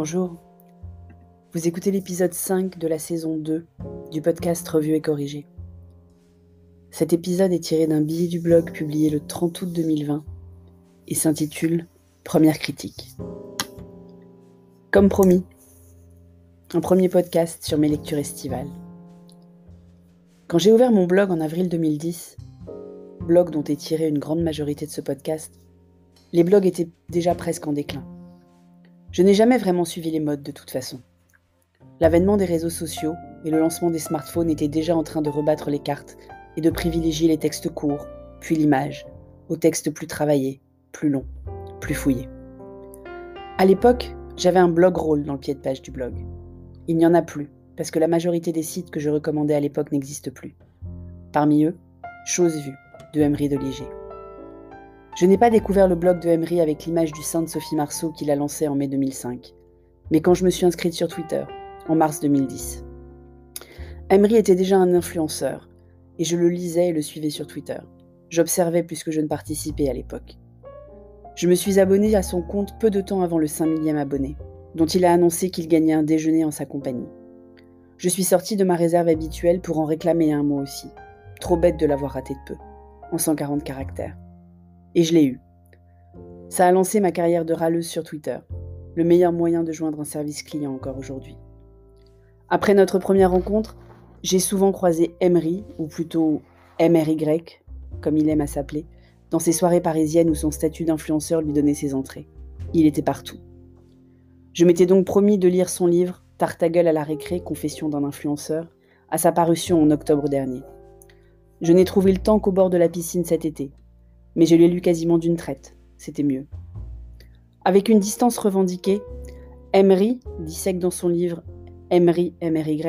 Bonjour. Vous écoutez l'épisode 5 de la saison 2 du podcast Revue et Corrigé. Cet épisode est tiré d'un billet du blog publié le 30 août 2020 et s'intitule Première critique. Comme promis, un premier podcast sur mes lectures estivales. Quand j'ai ouvert mon blog en avril 2010, blog dont est tirée une grande majorité de ce podcast, les blogs étaient déjà presque en déclin. Je n'ai jamais vraiment suivi les modes de toute façon. L'avènement des réseaux sociaux et le lancement des smartphones étaient déjà en train de rebattre les cartes et de privilégier les textes courts, puis l'image, aux textes plus travaillés, plus longs, plus fouillés. À l'époque, j'avais un blog rôle dans le pied de page du blog. Il n'y en a plus, parce que la majorité des sites que je recommandais à l'époque n'existent plus. Parmi eux, Chose vue de Emery de Liger. Je n'ai pas découvert le blog de Emery avec l'image du saint de Sophie Marceau qu'il a lancé en mai 2005, mais quand je me suis inscrite sur Twitter, en mars 2010. Emery était déjà un influenceur, et je le lisais et le suivais sur Twitter. J'observais puisque je ne participais à l'époque. Je me suis abonné à son compte peu de temps avant le 5 millième abonné, dont il a annoncé qu'il gagnait un déjeuner en sa compagnie. Je suis sortie de ma réserve habituelle pour en réclamer un mot aussi. Trop bête de l'avoir raté de peu, en 140 caractères. Et je l'ai eu. Ça a lancé ma carrière de râleuse sur Twitter, le meilleur moyen de joindre un service client encore aujourd'hui. Après notre première rencontre, j'ai souvent croisé Emery, ou plutôt MRY, comme il aime à s'appeler, dans ses soirées parisiennes où son statut d'influenceur lui donnait ses entrées. Il était partout. Je m'étais donc promis de lire son livre Tartagueule à la récré, Confession d'un influenceur, à sa parution en octobre dernier. Je n'ai trouvé le temps qu'au bord de la piscine cet été, mais je l'ai lu quasiment d'une traite. C'était mieux. Avec une distance revendiquée, Emery dissèque dans son livre Emery, MRY,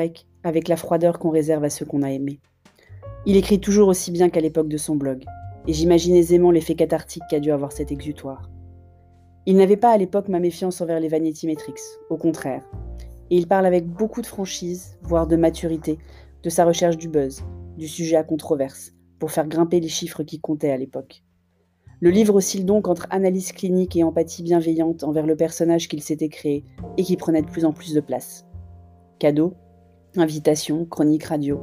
avec la froideur qu'on réserve à ceux qu'on a aimés. Il écrit toujours aussi bien qu'à l'époque de son blog, et j'imagine aisément l'effet cathartique qu'a dû avoir cet exutoire. Il n'avait pas à l'époque ma méfiance envers les Vanity Metrics, au contraire, et il parle avec beaucoup de franchise, voire de maturité, de sa recherche du buzz, du sujet à controverse, pour faire grimper les chiffres qui comptaient à l'époque. Le livre oscille donc entre analyse clinique et empathie bienveillante envers le personnage qu'il s'était créé et qui prenait de plus en plus de place. Cadeau, invitation, chronique radio,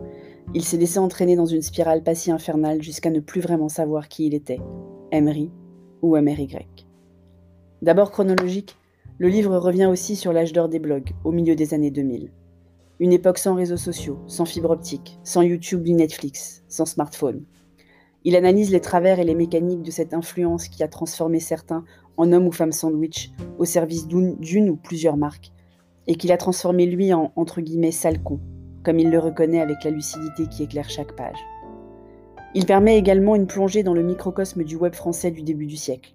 il s'est laissé entraîner dans une spirale pas si infernale jusqu'à ne plus vraiment savoir qui il était, Emery ou MRY. D'abord chronologique, le livre revient aussi sur l'âge d'or des blogs, au milieu des années 2000. Une époque sans réseaux sociaux, sans fibre optique, sans YouTube ni Netflix, sans smartphone, il analyse les travers et les mécaniques de cette influence qui a transformé certains en hommes ou femmes sandwich au service d'une ou plusieurs marques, et qu'il a transformé lui en entre guillemets sale con, comme il le reconnaît avec la lucidité qui éclaire chaque page. Il permet également une plongée dans le microcosme du web français du début du siècle.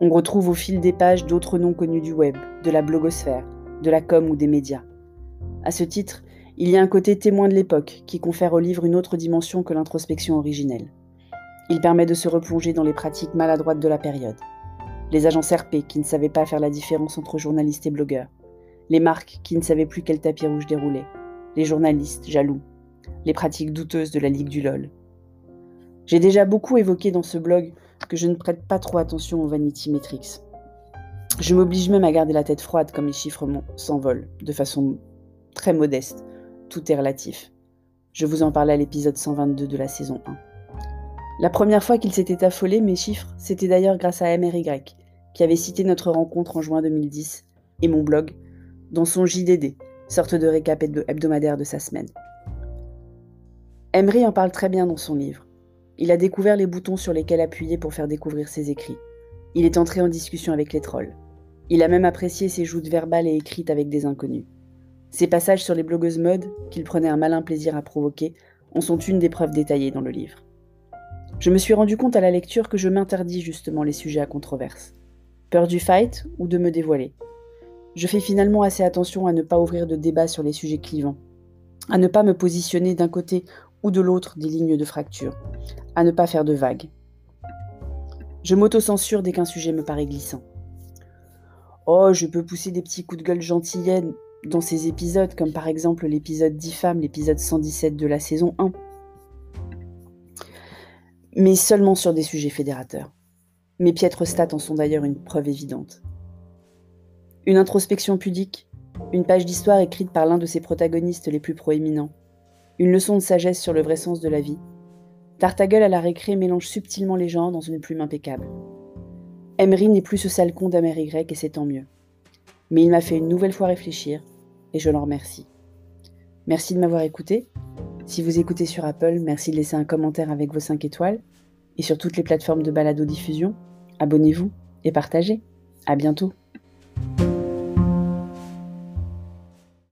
On retrouve au fil des pages d'autres noms connus du web, de la blogosphère, de la com ou des médias. À ce titre, il y a un côté témoin de l'époque qui confère au livre une autre dimension que l'introspection originelle. Il permet de se replonger dans les pratiques maladroites de la période. Les agents RP qui ne savaient pas faire la différence entre journalistes et blogueurs. Les marques qui ne savaient plus quel tapis rouge dérouler. Les journalistes jaloux. Les pratiques douteuses de la Ligue du LOL. J'ai déjà beaucoup évoqué dans ce blog que je ne prête pas trop attention aux Vanity Metrics. Je m'oblige même à garder la tête froide comme les chiffres s'envolent, de façon très modeste. Tout est relatif. Je vous en parlais à l'épisode 122 de la saison 1. La première fois qu'il s'était affolé, mes chiffres, c'était d'ailleurs grâce à MRY, qui avait cité notre rencontre en juin 2010 et mon blog dans son JDD, sorte de récap hebdomadaire de sa semaine. Emery en parle très bien dans son livre. Il a découvert les boutons sur lesquels appuyer pour faire découvrir ses écrits. Il est entré en discussion avec les trolls. Il a même apprécié ses joutes verbales et écrites avec des inconnus. Ses passages sur les blogueuses mode, qu'il prenait un malin plaisir à provoquer, en sont une des preuves détaillées dans le livre. Je me suis rendu compte à la lecture que je m'interdis justement les sujets à controverse. Peur du fight ou de me dévoiler. Je fais finalement assez attention à ne pas ouvrir de débat sur les sujets clivants, à ne pas me positionner d'un côté ou de l'autre des lignes de fracture, à ne pas faire de vagues. Je m'auto-censure dès qu'un sujet me paraît glissant. Oh, je peux pousser des petits coups de gueule gentillets dans ces épisodes, comme par exemple l'épisode 10 femmes, l'épisode 117 de la saison 1 mais seulement sur des sujets fédérateurs. Mes piètres stats en sont d'ailleurs une preuve évidente. Une introspection pudique, une page d'histoire écrite par l'un de ses protagonistes les plus proéminents, une leçon de sagesse sur le vrai sens de la vie. Tartagueul à la récré mélange subtilement les genres dans une plume impeccable. Emery n'est plus ce sale con d'Amer Y et c'est tant mieux. Mais il m'a fait une nouvelle fois réfléchir et je l'en remercie. Merci de m'avoir écouté. Si vous écoutez sur Apple, merci de laisser un commentaire avec vos 5 étoiles. Et sur toutes les plateformes de balado-diffusion, abonnez-vous et partagez. À bientôt.